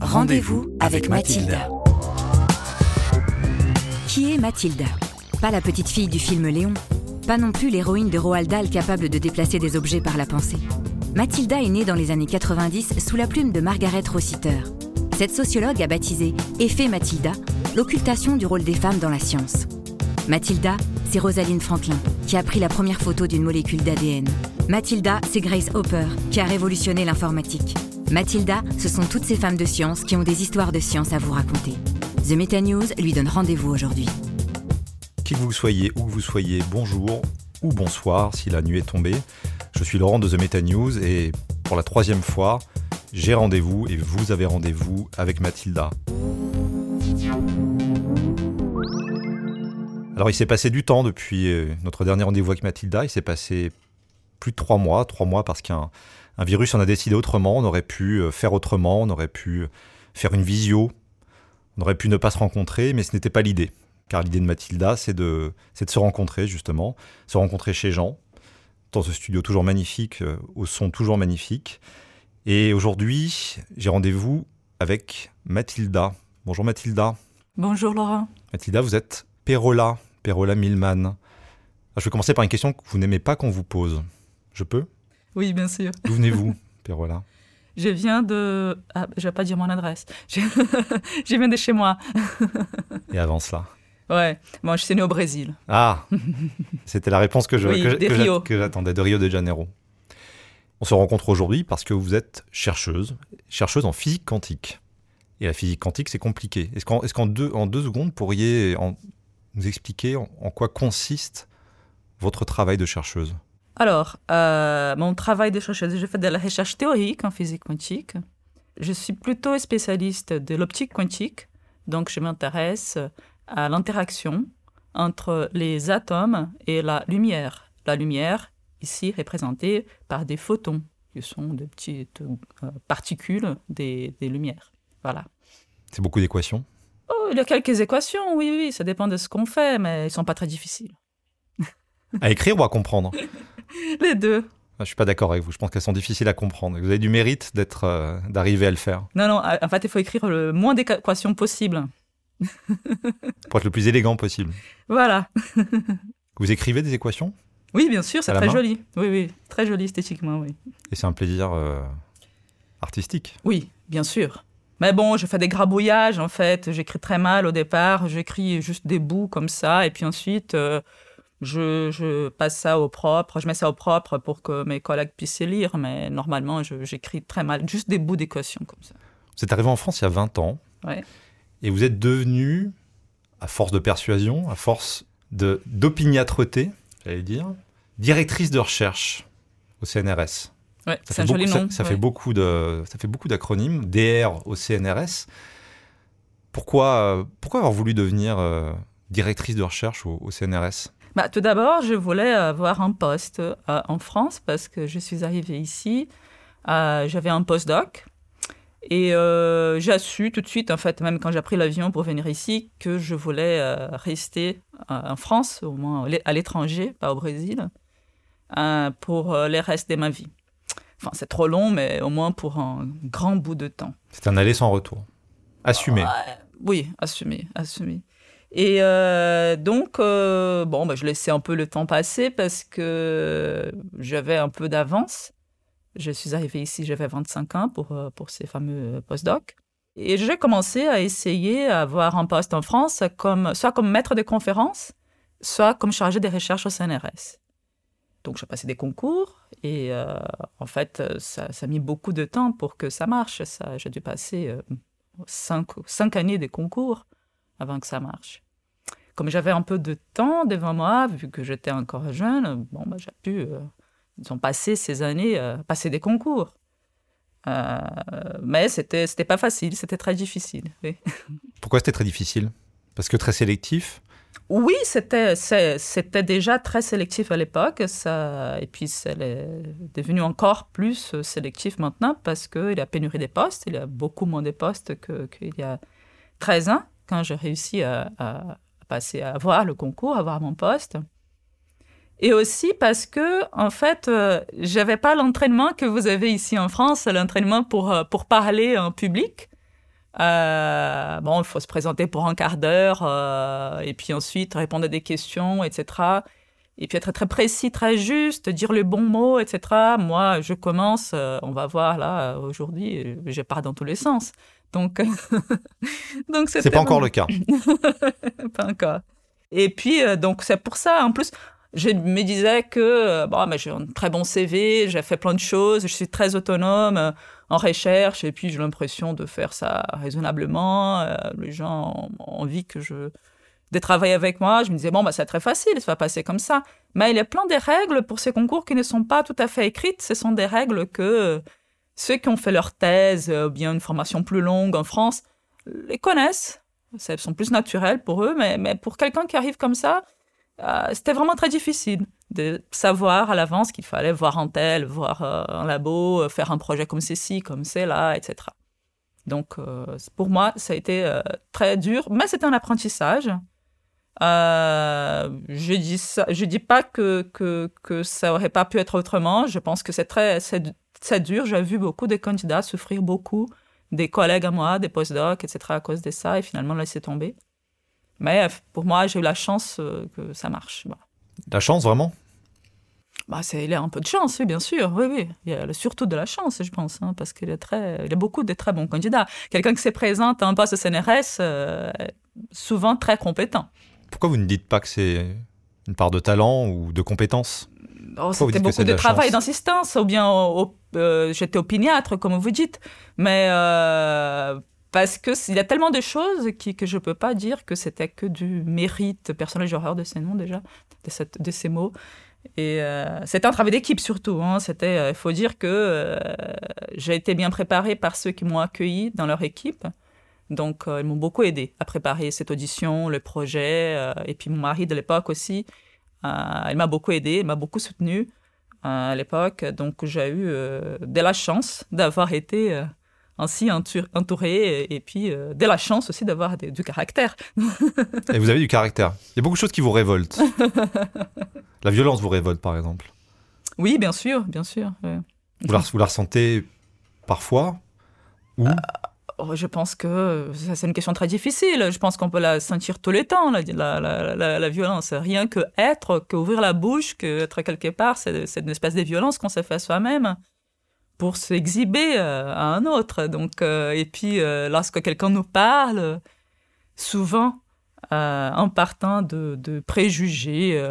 Rendez-vous avec Mathilda. Qui est Mathilda Pas la petite fille du film Léon, pas non plus l'héroïne de Roald Dahl capable de déplacer des objets par la pensée. Mathilda est née dans les années 90 sous la plume de Margaret Rossiter. Cette sociologue a baptisé Effet Mathilda l'occultation du rôle des femmes dans la science. Mathilda, c'est Rosalind Franklin, qui a pris la première photo d'une molécule d'ADN. Mathilda, c'est Grace Hopper, qui a révolutionné l'informatique. Mathilda, ce sont toutes ces femmes de science qui ont des histoires de science à vous raconter. The Meta News lui donne rendez-vous aujourd'hui. Qui que vous soyez, où vous soyez, bonjour ou bonsoir si la nuit est tombée. Je suis Laurent de The Meta News et pour la troisième fois, j'ai rendez-vous et vous avez rendez-vous avec Mathilda. Alors il s'est passé du temps depuis euh, notre dernier rendez-vous avec Mathilda, il s'est passé plus de trois mois, trois mois parce qu'un un virus en a décidé autrement, on aurait pu euh, faire autrement, on aurait pu faire une visio, on aurait pu ne pas se rencontrer, mais ce n'était pas l'idée. Car l'idée de Mathilda, c'est de, de se rencontrer justement, se rencontrer chez Jean, dans ce studio toujours magnifique, euh, au son toujours magnifique. Et aujourd'hui, j'ai rendez-vous avec Mathilda. Bonjour Mathilda. Bonjour Laurent. Mathilda, vous êtes Perola, Perola Milman. Je vais commencer par une question que vous n'aimez pas qu'on vous pose. Je peux? Oui, bien sûr. D'où venez-vous, Perola Je viens de... Ah, je vais pas dire mon adresse. Je, je viens de chez moi. Et avant cela? Ouais, moi je suis né au Brésil. Ah, c'était la réponse que, Oui, j'attendais, de Rio de Janeiro. On se rencontre aujourd'hui parce que vous êtes chercheuse, chercheuse en physique quantique. Et la physique quantique, c'est compliqué. Est-ce qu'en deux, en deux secondes, vous pourriez en- nous expliquer en, en quoi consiste votre travail de chercheuse? Alors, euh, mon travail de chercheuse, je fais de la recherche théorique en physique quantique. Je suis plutôt spécialiste de l'optique quantique, donc je m'intéresse à l'interaction entre les atomes et la lumière. La lumière, ici représentée par des photons, qui sont de petites euh, particules des, des lumières. Voilà. C'est beaucoup d'équations Oh, il y a quelques équations, oui, oui, ça dépend de ce qu'on fait, mais elles sont pas très difficiles. À écrire ou à comprendre? Les deux. Ah, Je suis pas d'accord avec vous. Je pense qu'elles sont difficiles à comprendre. Vous avez du mérite d'être, euh, d'arriver à le faire. Non, non, en fait, il faut écrire le moins d'équations possible. Pour être le plus élégant possible. Voilà. Vous écrivez des équations? Oui, bien sûr, c'est très joli. Oui, oui, très joli esthétiquement, oui. et c'est un plaisir euh, artistique. Oui, bien sûr. Mais bon, je fais des grabouillages, en fait. J'écris très mal au départ. J'écris juste des bouts comme ça. Et puis ensuite, euh, je, je passe ça au propre. Je mets ça au propre pour que mes collègues puissent les lire. Mais normalement, j'écris très mal. Juste des bouts d'équations comme ça. Vous êtes arrivé en France il y a 20 ans. Ouais. Et vous êtes devenu, à force de persuasion, à force d'opiniâtreté, j'allais dire, directrice de recherche au CNRS. Ouais, Ça c'est fait joli beaucoup- nom. Ça, ça ouais. fait beaucoup de, ça fait beaucoup d'acronymes. DR au CNRS. Pourquoi, pourquoi avoir voulu devenir euh, directrice de recherche au, au CNRS Bah, tout d'abord, je voulais avoir un poste euh, en France parce que je suis arrivée ici. euh, J'avais un postdoc. Et euh, j'ai su tout de suite, en fait, même quand j'ai pris l'avion pour venir ici, que je voulais euh, rester euh, en France, au moins à l'étranger, pas au Brésil, euh, pour euh, les restes de ma vie. Enfin, c'est trop long, mais au moins pour un grand bout de temps. C'est un aller sans retour. Assumé. Oui, assumé, assumé. Et euh, donc, euh, bon, bah, je laissais un peu le temps passer parce que j'avais un peu d'avance. Je suis arrivée ici, j'avais 25 ans pour, euh, pour ces fameux postdocs. Et j'ai commencé à essayer à un poste en France, soit comme maître de conférence, soit comme chargé des recherches au CNRS. Donc, j'ai passé des concours et en fait, ça, a mis beaucoup de temps pour que ça marche. Ça, j'ai dû passer cinq, cinq années de concours avant que ça marche. Comme j'avais un peu de temps devant moi, vu que j'étais encore jeune, bon, bah, j'ai pu, euh, disons, passer ces années, euh, passer des concours. Euh, mais c'était, c'était pas facile, c'était très difficile. Oui, Pourquoi c'était très difficile? Parce que très sélectif? oui c'était, c'était déjà très sélectif à l'époque, ça, et puis c'est devenu encore plus sélectif maintenant parce qu'il y a pénurie des postes, il y a beaucoup moins de postes que- qu'il y a 13 ans, quand j'ai réussi à, passer, à avoir le concours, à avoir mon poste. Et aussi parce que, en fait, euh, j'avais pas l'entraînement que vous avez ici en France, l'entraînement pour, euh, pour parler en public. Euh, bon, il faut se présenter pour un quart d'heure euh, et puis ensuite répondre à des questions, etc. Et puis être très précis, très juste, dire les bons mots, etc. Moi, je commence, on va voir là, aujourd'hui, je pars dans tous les sens. Donc, donc c'est pas encore le cas. pas encore. Et puis, donc c'est pour ça, en plus, je me disais que bon, mais j'ai un très bon CV, j'ai fait plein de choses, je suis très autonome en recherche et puis j'ai l'impression de faire ça raisonnablement. Euh, les gens ont envie que je de travailler avec moi. Je me disais bon bah c'est très facile, ça va passer comme ça. Mais il y a plein de règles pour ces concours qui ne sont pas tout à fait écrites. Ce sont des règles que ceux qui ont fait leur thèse ou bien une formation plus longue en France les connaissent. Elles sont plus naturelles pour eux, mais, pour quelqu'un qui arrive comme ça, euh, c'était vraiment très difficile de savoir à l'avance qu'il fallait voir un tel, voir euh, un labo, euh, faire un projet comme ceci, comme cela, etc. Donc, pour moi, ça a été très dur, mais c'est un apprentissage. je dis dis pas que, que, ça aurait pas pu être autrement. Je pense que c'est très, dur. J'ai vu beaucoup de candidats souffrir beaucoup, des collègues à moi, des postdocs, etc. à cause de ça, et finalement laisser tomber. Mais pour moi, j'ai eu la chance euh, que ça marche. La chance, vraiment? Bah, c'est, il y a un peu de chance, oui, bien sûr. Oui, oui. Il y a surtout de la chance, je pense, hein, parce qu'il y, a très, il y a beaucoup de très bons candidats. Quelqu'un qui se présente à un poste CNRS, euh, souvent très compétent. Pourquoi vous ne dites pas que c'est une part de talent ou de compétence? Oh, C'était beaucoup de, travail, d'insistance, ou bien euh, j'étais opiniâtre, comme vous dites. Mais parce qu'il y a tellement de choses qui, que je ne peux pas dire que c'était que du mérite personnel. J'ai horreur de ces noms déjà, de, cette, de ces mots. Et euh, c'était un travail d'équipe surtout. Hein. C'était, euh, il faut dire que euh, j'ai été bien préparée par ceux qui m'ont accueilli dans leur équipe. Donc, ils m'ont beaucoup aidé à préparer cette audition, le projet. et puis, mon mari de l'époque aussi, il m'a beaucoup aidé, il m'a beaucoup soutenu à l'époque. Donc, j'ai eu de la chance d'avoir été ainsi entouré et, puis euh, de la chance aussi d'avoir du caractère. et vous avez du caractère. Il y a beaucoup de choses qui vous révoltent. la violence vous révolte, par exemple. Oui, bien sûr, bien sûr. Vous, la, ressentez parfois Ou euh, oh, Je pense que c'est une question très difficile. Je pense qu'on peut la sentir tout le temps, la, violence. Rien que être, qu'ouvrir la bouche, qu'être quelque part, c'est une espèce de violence qu'on s'est fait soi-même pour s'exhiber euh, à un autre. Donc, euh, et puis, euh, lorsque quelqu'un nous parle, souvent, en partant de, préjugés,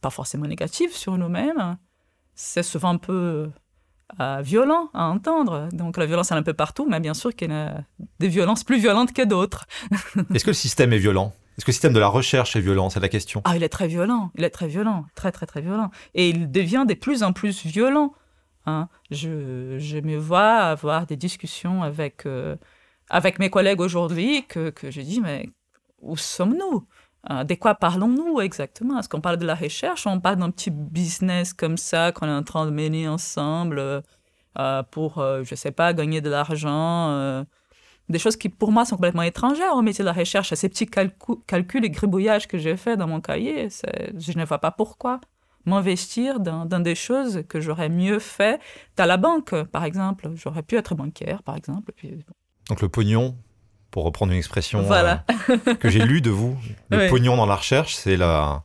pas forcément négatifs sur nous-mêmes, c'est souvent un peu violent à entendre. Donc, la violence, elle est un peu partout, mais bien sûr qu'il y a des violences plus violentes que d'autres. Est-ce que le système est violent? Est-ce que le système de la recherche est violent? C'est la question. Ah, il est très violent. Il est très violent. Très, très, très violent. Et il devient de plus en plus violent. Hein. Je, je, me vois avoir des discussions avec, euh, avec mes collègues aujourd'hui que, que je dis, mais où sommes-nous? Hein? De quoi parlons-nous exactement? Est-ce qu'on parle de la recherche? On parle d'un petit business comme ça qu'on est en train de mener ensemble euh, pour, euh, je ne sais pas, gagner de l'argent des choses qui pour moi sont complètement étrangères au métier de la recherche, à ces petits calculs et gribouillages que j'ai fait dans mon cahier. Je ne vois pas pourquoi m'investir dans, des choses que j'aurais mieux fait à la banque, par exemple. J'aurais pu être bancaire, par exemple. Donc le pognon, pour reprendre une expression euh, que j'ai lue de vous, le pognon dans la recherche, c'est la,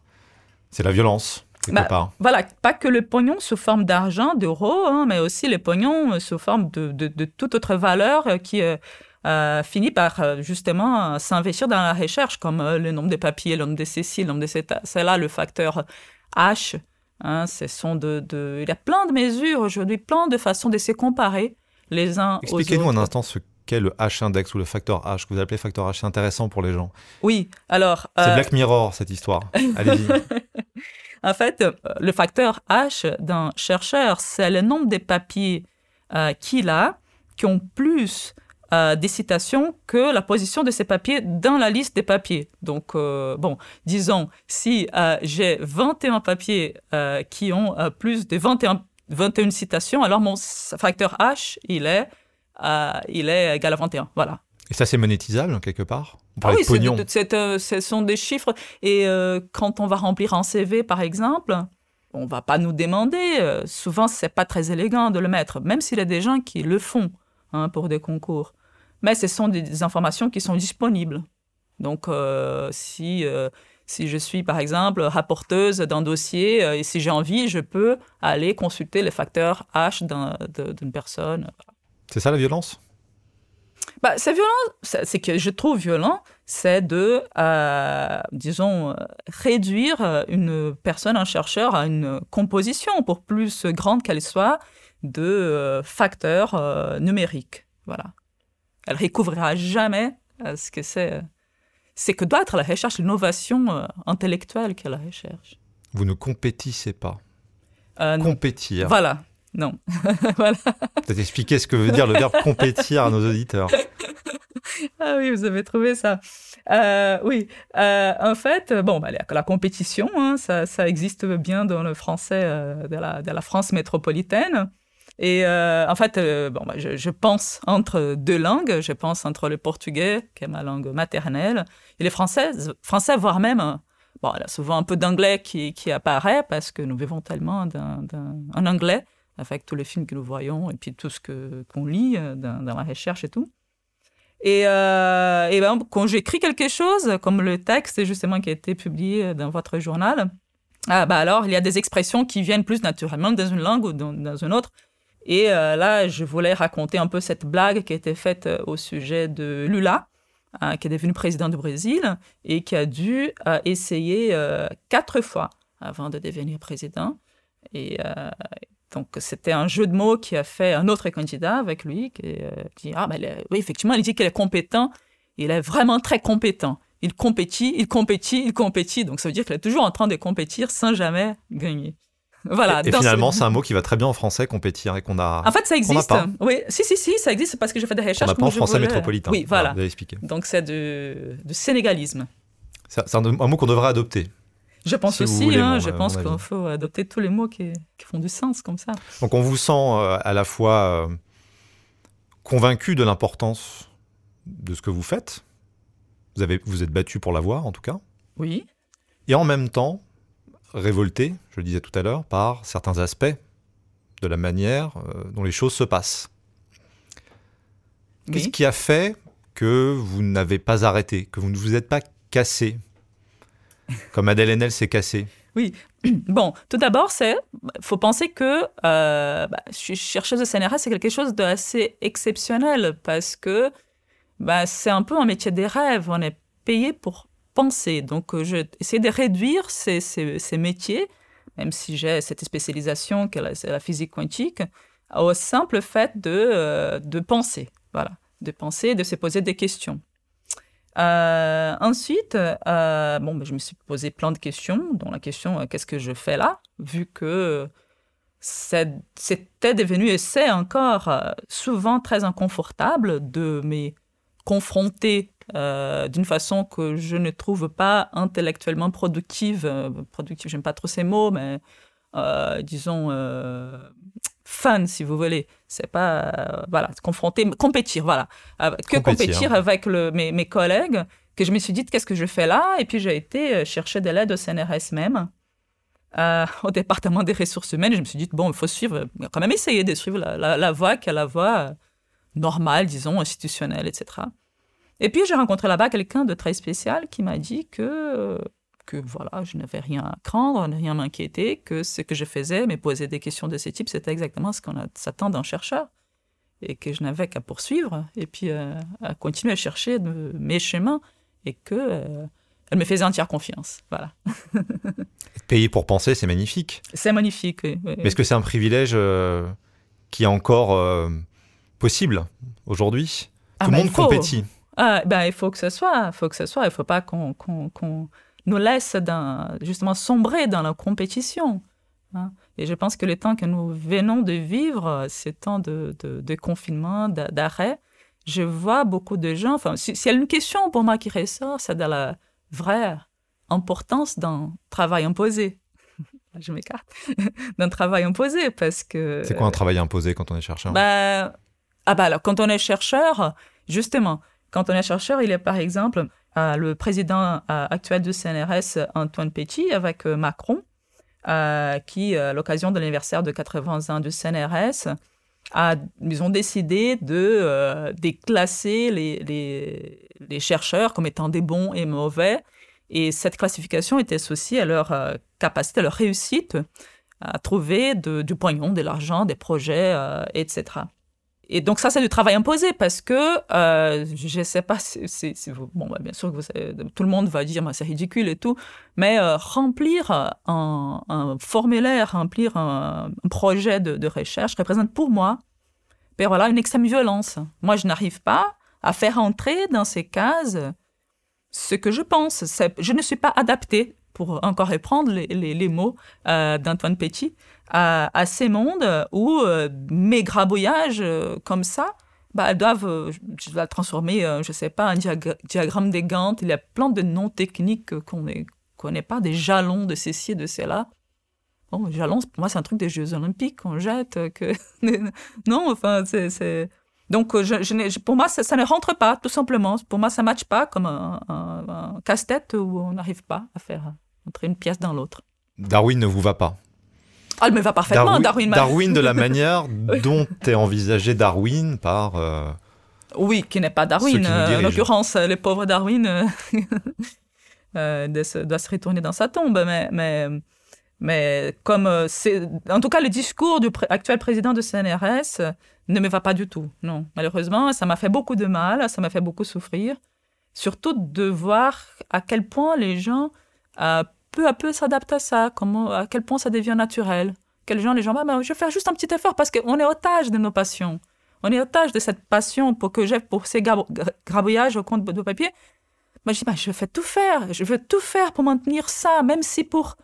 c'est la violence. Bah, voilà, pas que le pognon sous forme d'argent, d'euros, hein, mais aussi le pognon sous forme de, de, toute autre valeur qui euh, finit par justement s'investir dans la recherche, comme le nombre de papiers, le nombre de céciles, le nombre de C'est là le facteur H. Hein, ce sont de, de, il y a plein de mesures aujourd'hui, plein de façons de se comparer les uns aux autres. Expliquez-nous un instant ce qu'est le H-index ou le facteur H, que vous appelez facteur H. C'est intéressant pour les gens. Oui, alors... C'est euh, Black Mirror, cette histoire. Allez-y. en fait, le facteur H d'un chercheur, c'est le nombre de papiers euh, qu'il a qui ont plus euh, des citations que la position de ces papiers dans la liste des papiers. Donc, euh, bon, disons, si euh, j'ai 21 papiers qui ont plus de 21, 21 citations, alors mon facteur H, il est, il est égal à 21. Voilà. Et ça, c'est monétisable quelque part? Ah oui, ce sont des chiffres. Et quand on va remplir un CV, par exemple, on va pas nous demander. souvent, c'est pas très élégant de le mettre, même s'il y a des gens qui le font. Hein, pour des concours. mais ce sont des informations qui sont disponibles. Donc, si si je suis, par exemple, rapporteuse d'un dossier et si j'ai envie, je peux aller consulter les facteurs H d'une personne. C'est ça la violence? Bah, c'est violent, c'est que je trouve violent, c'est de, euh, disons, réduire une personne, un chercheur, à une composition, pour plus grande qu'elle soit, de euh, facteurs euh, numériques. Voilà. Elle recouvrira jamais ce que c'est. C'est que doit être la recherche, l'innovation intellectuelle qu'elle la recherche. Vous ne compétissez pas. Compétir. Voilà, non. voilà. Peut-être expliquer ce que veut dire le verbe compétir à nos auditeurs. ah oui, vous avez trouvé ça. Euh, oui, euh, en fait, bon, bah, la, compétition, hein, ça, ça, existe bien dans le français euh, de, la, de, la, France métropolitaine. Et en fait, bon, bah, je, je, pense entre deux langues. Je pense entre le portugais, qui est ma langue maternelle, et les français, français voire même bon, il y a souvent un peu d'anglais qui, qui, apparaît parce que nous vivons tellement d'un anglais avec tous les films que nous voyons et puis tout ce qu'on lit euh, dans, la recherche et tout. Et, euh, ben, quand j'écris quelque chose, comme le texte justement qui a été publié dans votre journal, ah, bah alors il y a des expressions qui viennent plus naturellement dans une langue ou dans, une autre. Et euh, là, je voulais raconter un peu cette blague qui a été faite au sujet de Lula, hein, qui est devenu président du Brésil et qui a dû essayer quatre fois avant de devenir président. Et, donc, c'était un jeu de mots qui a fait un autre candidat avec lui, qui euh, dit Ah, ben, oui, effectivement, il dit qu'il est compétent. Il est vraiment très compétent. Il compétit, il compétit, il compétit. Donc, ça veut dire qu'il est toujours en train de compétir sans jamais gagner. Voilà. Et, finalement, c'est un mot qui va très bien en français, compétir, et qu'on a. En fait, ça existe. Oui, si, si, si, ça existe parce que j'ai fait des recherches. On n'a pas en français métropolitain. Oui, voilà. Vous. Donc, c'est du, sénégalisme. C'est un, un, mot qu'on devrait adopter. Je pense aussi, hein, je pense qu'il faut adopter tous les mots qui, font du sens comme ça. Donc on vous sent euh, à la fois euh, convaincu de l'importance de ce que vous faites. Vous, avez, vous êtes battu pour l'avoir en tout cas. Oui. Et en même temps, révolté, je le disais tout à l'heure, par certains aspects de la manière euh, dont les choses se passent. Qu'est-ce qui a fait que vous n'avez pas arrêté, que vous ne vous êtes pas cassé? Comme Adèle Haenel s'est cassée. Oui. Bon, tout d'abord, c'est faut penser que euh, bah, chercheuse de CNRS, c'est quelque chose d'assez exceptionnel parce que bah, c'est un peu un métier des rêves. On est payé pour penser. Donc, euh, j'ai essayé de réduire ces, ces, métiers, même si j'ai cette spécialisation, que c'est la physique quantique, au simple fait de, euh, de penser. Voilà. De penser, de se poser des questions. Euh, ensuite, euh, bon, ben, je me suis posé plein de questions, dont la question euh, qu'est-ce que je fais là, vu que c'était devenu et c'est encore souvent très inconfortable de me confronter d'une façon que je ne trouve pas intellectuellement productive. productive, j'aime pas trop ces mots, mais disons fun, si vous voulez. C'est pas, euh, voilà, confronter, compétir, voilà. que compétir, avec le, mes, mes, collègues, que je me suis dit, qu'est-ce que je fais là? Et puis j'ai été euh, chercher de l'aide au CNRS même, euh, au département des ressources humaines. Et je me suis dit, bon, il faut suivre, quand même essayer de suivre la, la, voie qui est la voie normale, disons, institutionnelle, etc. Et puis j'ai rencontré là-bas quelqu'un de très spécial qui m'a dit que que voilà, je n'avais rien à craindre, rien à m'inquiéter, que ce que je faisais, mais poser des questions de ce type, c'était exactement ce qu'on s'attend d'un chercheur. Et que je n'avais qu'à poursuivre et puis euh, à continuer à chercher mes chemins et que euh, elle me faisait entière confiance. Voilà. Payer pour penser, c'est magnifique. C'est magnifique, oui. Mais est-ce que c'est un privilège euh, qui est encore possible aujourd'hui? Ah, Tout le monde compétit. Ah, ben, il faut que ce soit, il faut que ce soit. Il ne faut pas qu'on nous laisse justement sombrer dans la compétition. Hein. Et je pense que le temps que nous venons de vivre, ces temps de, de, confinement, d'arrêt, je vois beaucoup de gens, enfin, s'il y a une question pour moi qui ressort, c'est de la vraie importance d'un travail imposé. je m'écarte, d'un travail imposé parce que... C'est quoi un travail imposé quand on est chercheur? Bah, Ah bah alors, quand on est chercheur, justement, quand on est chercheur, il est par exemple le président euh, actuel du CNRS, Antoine Petit, avec euh, Macron, euh, qui, à l'occasion de l'anniversaire de 80 ans du CNRS, ils ont décidé de déclasser les, chercheurs comme étant des bons et mauvais. Et cette classification était associée à leur capacité, à leur réussite à trouver du pognon, de l'argent, des projets, etc. Et donc ça, c'est du travail imposé parce que euh, je ne sais pas si. Bon, bah, bien sûr que tout le monde va dire c'est ridicule et tout, mais euh, remplir un, formulaire, remplir un, projet de, recherche représente pour moi ben voilà, une extrême violence. Moi, je n'arrive pas à faire entrer dans ces cases ce que je pense. Je ne suis pas adapté, pour encore reprendre les, les, mots euh, d'Antoine Petit, à, ces mondes où euh, mes grabouillages euh, comme ça, bah, elles doivent, je transformer, je ne sais pas, un diagramme des Gantt. Il y a plein de noms techniques qu'on ne connaît pas, des jalons de ceci, de cela. Bon, jalons, pour moi, c'est un truc des Jeux Olympiques qu'on jette. Que... non, enfin, c'est. Donc, je, pour moi, ça, ne rentre pas, tout simplement. Pour moi, ça ne matche pas comme un casse-tête où on n'arrive pas à faire entrer une pièce dans l'autre. Darwin ne vous va pas ah, elle me va parfaitement, Darwin. Darwin, de la manière dont est envisagé Darwin par. Euh, oui, qui n'est pas Darwin. Euh, en l'occurrence, le pauvre Darwin euh, doit, se, retourner dans sa tombe. Mais, mais, mais comme c'est. En tout cas, le discours du actuel président de CNRS ne me va pas du tout. Non, malheureusement, ça m'a fait beaucoup de mal, ça m'a fait beaucoup souffrir. Surtout de voir à quel point les gens peu à peu s'adapte à ça, comment, à quel point ça devient naturel. Quels gens, les gens, bah, je vais faire juste un petit effort parce qu'on est otage de nos passions. On est otage de cette passion pour que j'ai pour ces grabouillages au compte de papier. Moi, je dis, bah, je vais tout faire. Je veux tout faire pour maintenir ça, même si pour,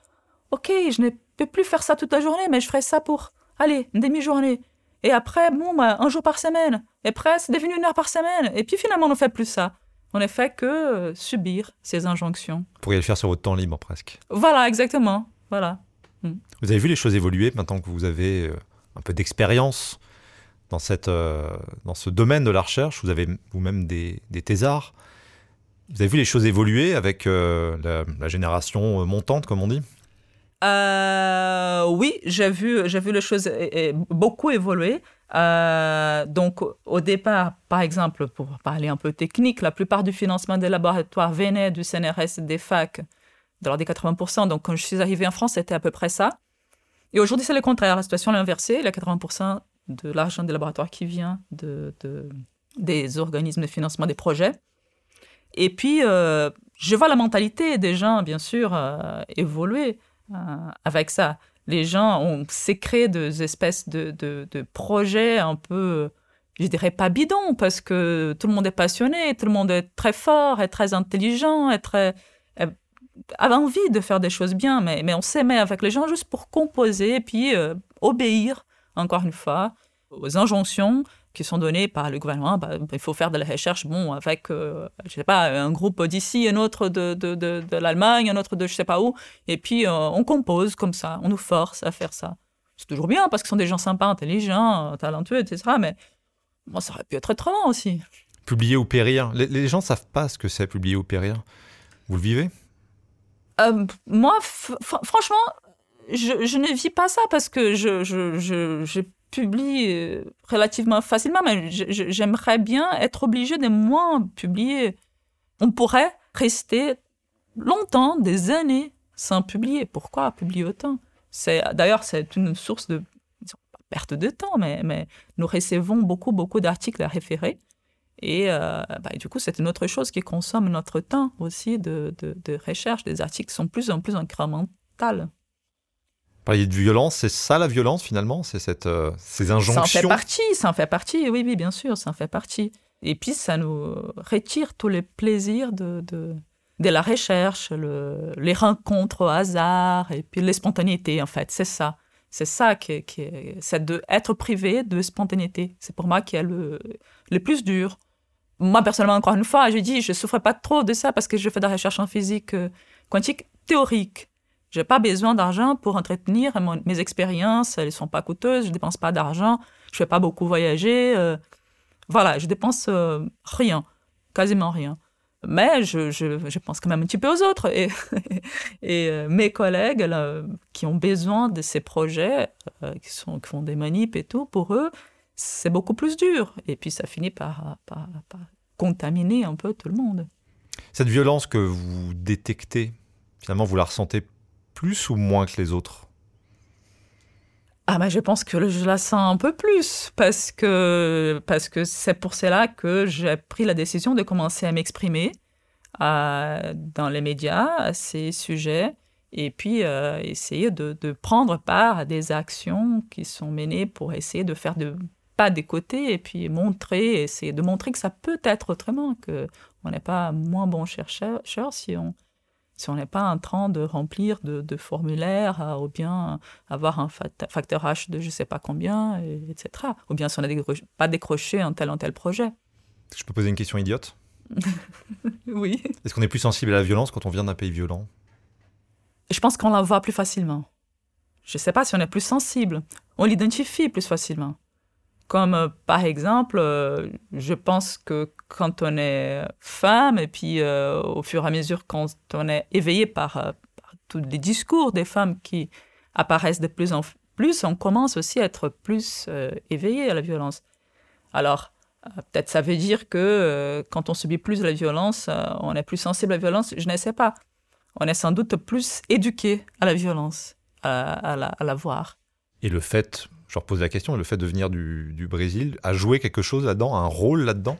OK, je ne peux plus faire ça toute la journée, mais je ferai ça pour, allez, une demi-journée. Et après, bon, bah, un jour par semaine. Et après, c'est devenu une heure par semaine. Et puis finalement, on ne fait plus ça. On ne fait que euh, subir ces injonctions. Vous pourriez le faire sur votre temps libre presque. Voilà, exactement. Voilà. Hmm. Vous avez vu les choses évoluer maintenant que vous avez euh, un peu d'expérience dans, cette, euh, dans ce domaine de la recherche? Vous avez vous-même des, des, thésards. Vous avez vu les choses évoluer avec la, génération montante, comme on dit? Oui, j'ai vu, j'ai vu les choses beaucoup évoluer. Euh, donc, au départ, par exemple, pour parler un peu technique, la plupart du financement des laboratoires venait du CNRS des facs, de l'ordre des 80%. Donc, quand je suis arrivé en France, c'était à peu près ça. Et aujourd'hui, c'est le contraire. La situation est inversée. Il y a 80% de l'argent des laboratoires qui vient de, des organismes de financement des projets. Et puis, euh, je vois la mentalité des gens, bien sûr, euh, évoluer avec ça les gens ont créé des espèces de, projets un peu, je dirais pas bidons, parce que tout le monde est passionné, tout le monde est très fort, est très intelligent, est très, a envie de faire des choses bien, mais, mais on s'aimait avec les gens juste pour composer et puis euh, obéir, encore une fois, aux injonctions qui sont donnés par le gouvernement. Bah, il faut faire de la recherche, bon, avec, euh, je sais pas, un groupe d'ici, un autre de, de, de, de l'Allemagne, un autre de je sais pas où, et puis euh, on compose comme ça, on nous force à faire ça. C'est toujours bien parce ce sont des gens sympas, intelligents, talentueux, etc. Mais bon, ça aurait pu être autrement aussi. Publier ou périr. Les, les gens savent pas ce que c'est publier ou périr. Vous le vivez? Euh, Moi, franchement, je, je, ne vis pas ça parce que je, je, je, publie euh, relativement facilement, mais j'aimerais bien être obligé de moins publier. On pourrait rester longtemps, des années, sans publier. Pourquoi publier autant? C'est D'ailleurs, c'est une source de perte de temps, mais, mais nous recevons beaucoup, beaucoup d'articles à référer. Et euh, bah, du coup, c'est une autre chose qui consomme notre temps aussi de, de, de recherche. Des articles sont plus en plus incrémentales parliez de violence, c'est ça la violence finalement? C'est cette, euh, ces injonctions Ça en fait partie, ça en fait partie, oui, oui, bien sûr, ça en fait partie. Et puis ça nous retire tous les plaisirs de, de, de la recherche, le, les rencontres au hasard, et puis les spontanéités en fait, c'est ça. C'est ça qui, qui est, c'est de être privé de spontanéité. C'est pour moi qui est le, le plus dur. Moi, personnellement, encore une fois, je dis, je ne souffre pas trop de ça parce que je fais de la recherche en physique euh, quantique théorique. J'ai pas besoin d'argent pour entretenir mes expériences. Elles sont pas coûteuses. Je dépense pas d'argent. Je fais pas beaucoup voyager. Euh, voilà, je dépense euh, rien, quasiment rien. Mais je, je, pense quand même un petit peu aux autres. Et, et euh, mes collègues là, qui ont besoin de ces projets, qui, sont, qui font des manips et tout, pour eux, c'est beaucoup plus dur. Et puis ça finit par, contaminer un peu tout le monde. Cette violence que vous détectez, finalement, vous la ressentez plus ou moins que les autres? Ah ben je pense que je la sens un peu plus parce que parce que c'est pour cela que j'ai pris la décision de commencer à m'exprimer dans les médias à ces sujets et puis euh, essayer de, de, prendre part à des actions qui sont menées pour essayer de faire de pas des côtés et puis montrer, essayer de montrer que ça peut être autrement, que on n'est pas moins bon chercheur si on si on n'est pas en train de remplir de, formulaires euh, ou bien avoir un facteur H de je sais pas combien, etc. Ou bien si on n'a pas décroché un tel ou tel projet. Je peux poser une question idiote? Oui. Est-ce qu'on est plus sensible à la violence quand on vient d'un pays violent? Je pense qu'on la voit plus facilement. Je ne sais pas si on est plus sensible. On l'identifie plus facilement. Comme euh, par exemple, euh, je pense que quand on est femme, et puis euh, au fur et à mesure quand on est éveillé par, tous les discours des femmes qui apparaissent de plus en plus, on commence aussi à être plus éveillé à la violence. Alors, peut-être ça veut dire que quand on subit plus la violence, on est plus sensible à la violence, je ne sais pas on est sans doute plus éduqué à la violence, à, la, voir. Et le fait, je repose la question, le fait de venir du, Brésil, a joué quelque chose là-dedans, un rôle là-dedans?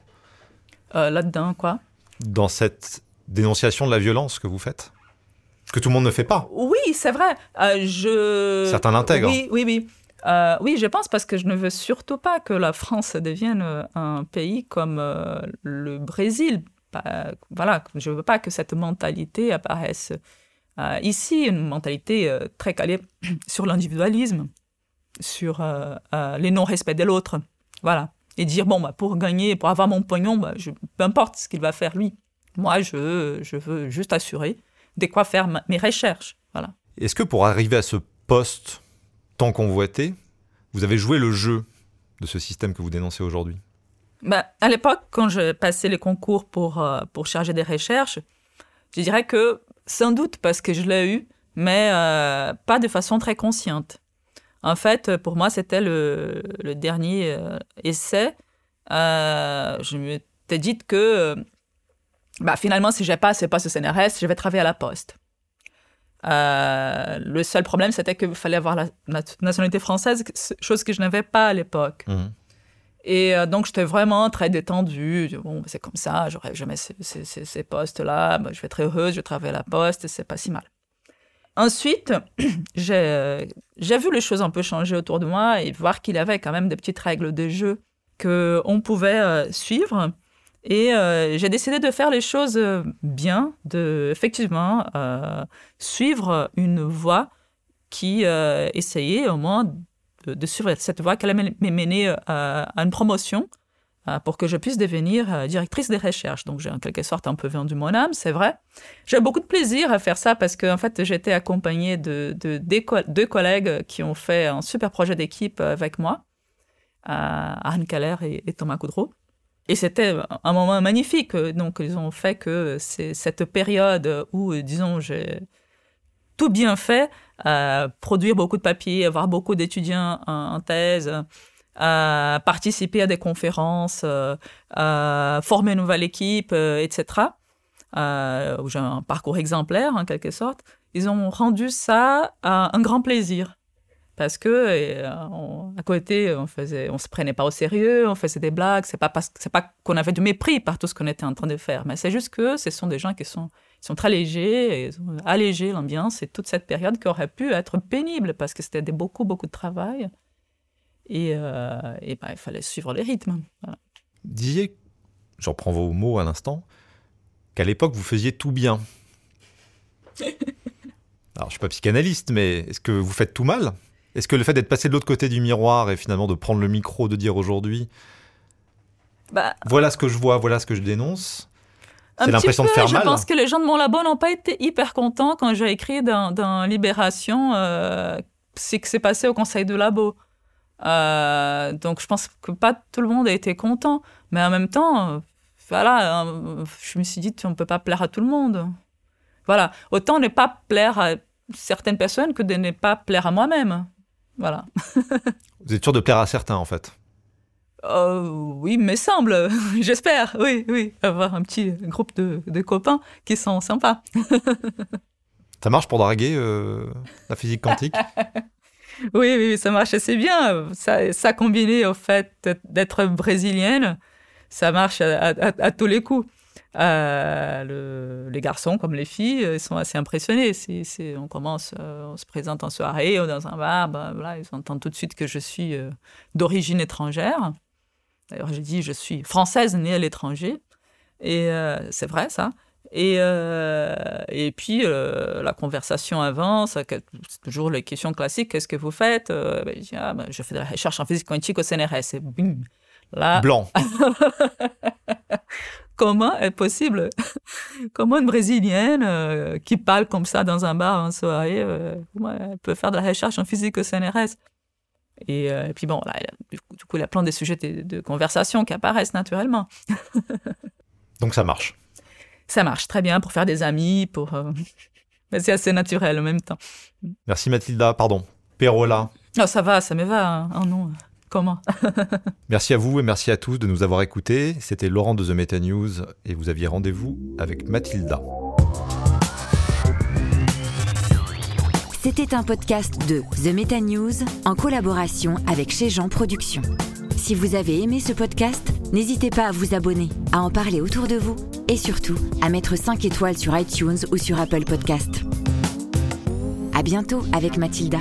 Euh, Là-dedans, quoi? Dans cette dénonciation de la violence que vous faites? Que tout le monde ne fait pas? Oui, c'est vrai. Euh, je... Certains l'intègrent. Oui, oui, oui. Euh, oui, je pense parce que je ne veux surtout pas que la France devienne un pays comme le Brésil, voilà, je ne veux pas que cette mentalité apparaisse ici, une mentalité très calée sur l'individualisme, sur euh, les non-respect de l'autre. Voilà. Et dire, bon, bah, pour gagner, pour avoir mon pognon, bah, je, peu importe ce qu'il va faire lui. Moi, je, je veux juste assurer de quoi faire mes recherches. Voilà. Est-ce que pour arriver à ce poste tant convoité, vous avez joué le jeu de ce système que vous dénoncez aujourd'hui? Bah, à l'époque, quand je passais les concours pour, euh, pour charger des recherches, je dirais que sans doute parce que je l'ai eu, mais euh, pas de façon très consciente. En fait, pour moi, c'était le, le, dernier euh, essai. je me suis dit que bah, finalement, si je pas ce CNRS, je vais travailler à la poste. le seul problème, c'était qu'il fallait avoir la, nationalité française, chose que je n'avais pas à l'époque. Mmh. Et euh, donc, j'étais vraiment très détendue. Bon, c'est comme ça, j'aurais jamais ces, ces, ces, postes-là. Bah, je vais être très heureuse, je travaille à la poste, c'est pas si mal. Ensuite, j'ai vu les choses un peu changer autour de moi et voir qu'il avait quand même des petites règles de jeu qu'on pouvait euh, suivre. Et euh, j'ai décidé de faire les choses bien, de effectivement suivre une voie qui essayait au moins de, suivre cette voie, qu'elle allait m'amener euh, à une promotion euh, pour que je puisse devenir euh, directrice des recherches. Donc j'ai en quelque sorte un peu vendu mon âme, c'est vrai. J'ai beaucoup de plaisir à faire ça parce qu'en en fait j'étais accompagnée de, deux collègues qui ont fait un super projet d'équipe avec moi, Anne Keller et, Thomas Coudreau. Et c'était un moment magnifique. Donc ils ont fait que cette période où, disons, j'ai tout bien fait, produire beaucoup de papiers, avoir beaucoup d'étudiants en, thèse, participer à des conférences, former une nouvelle équipe, etc. Euh, j'ai un parcours exemplaire en quelque sorte. Ils ont rendu ça un grand plaisir parce que euh, à côté on faisait se prenait pas au sérieux on faisait des blagues c'est pas parce c'est pas qu'on avait du mépris par tout ce qu'on était en train de faire mais c'est juste que ce sont des gens qui sont très légers, ils ont allégé l'ambiance et toute cette période qui aurait pu être pénible parce que c'était beaucoup, beaucoup de travail. Et, euh, et ben, il fallait suivre les rythmes. Voilà. Disiez, j'en prends vos mots à l'instant, qu'à l'époque vous faisiez tout bien. Alors je suis pas psychanalyste, mais est-ce que vous faites tout mal? Est-ce que le fait d'être passé de l'autre côté du miroir et finalement de prendre le micro, de dire aujourd'hui, bah, voilà ce que je vois, voilà ce que je dénonce, c'est l'impression de faire je mal. Je pense que les gens de mon labo n'ont pas été hyper contents quand j'ai écrit dans, Libération euh, ce qui s'est passé au conseil de labo. Euh, donc je pense que pas tout le monde a été content. Mais en même temps, euh, voilà, je me suis dit, on ne peut pas plaire à tout le monde. Voilà, autant ne pas plaire à certaines personnes que de ne pas plaire à moi-même. Voilà. Vous êtes sûr de plaire à certains, en fait? Euh, oui, me semble, j'espère, oui, oui, avoir un petit groupe de, de copains qui sont sympas. ça marche pour draguer la physique quantique? Oui, oui, ça marche assez bien. Ça, ça combiné au fait d'être brésilienne, ça marche à, tous les coups. Euh, les garçons comme les filles ils sont assez impressionnés. Si, on commence, euh, on se présente en soirée ou dans un bar, ben, ils entendent tout de suite que je suis euh, d'origine étrangère. D'ailleurs, je dis je suis française née à l'étranger. Et c'est vrai ça. Et, euh, et puis, euh, la conversation avance, c'est toujours les questions classiques. Qu'est-ce que vous faites euh, ben, je, dis, ah, ben, je fais de la recherche en physique quantique au CNRS. Et bim, là... Blanc. Comment est possible Comment une Brésilienne qui parle comme ça dans un bar en soirée elle peut faire de la recherche en physique au CNRS et, puis bon, là, du coup, il y a plein de sujets de, de conversation qui apparaissent naturellement. Donc ça marche ça marche très bien pour faire des amis, pour. Euh, mais c'est assez naturel en même temps. Merci Mathilda, pardon. Perola. Oh, ça va, ça me va. Hein. Oh non, comment? Merci à vous et merci à tous de nous avoir écoutés. C'était Laurent de The Meta News et vous aviez rendez-vous avec Mathilda. C'était un podcast de The Meta News en collaboration avec Chez Jean Productions. Si vous avez aimé ce podcast, n'hésitez pas à vous abonner, à en parler autour de vous et surtout à mettre 5 étoiles sur iTunes ou sur Apple Podcast. À bientôt avec Mathilda.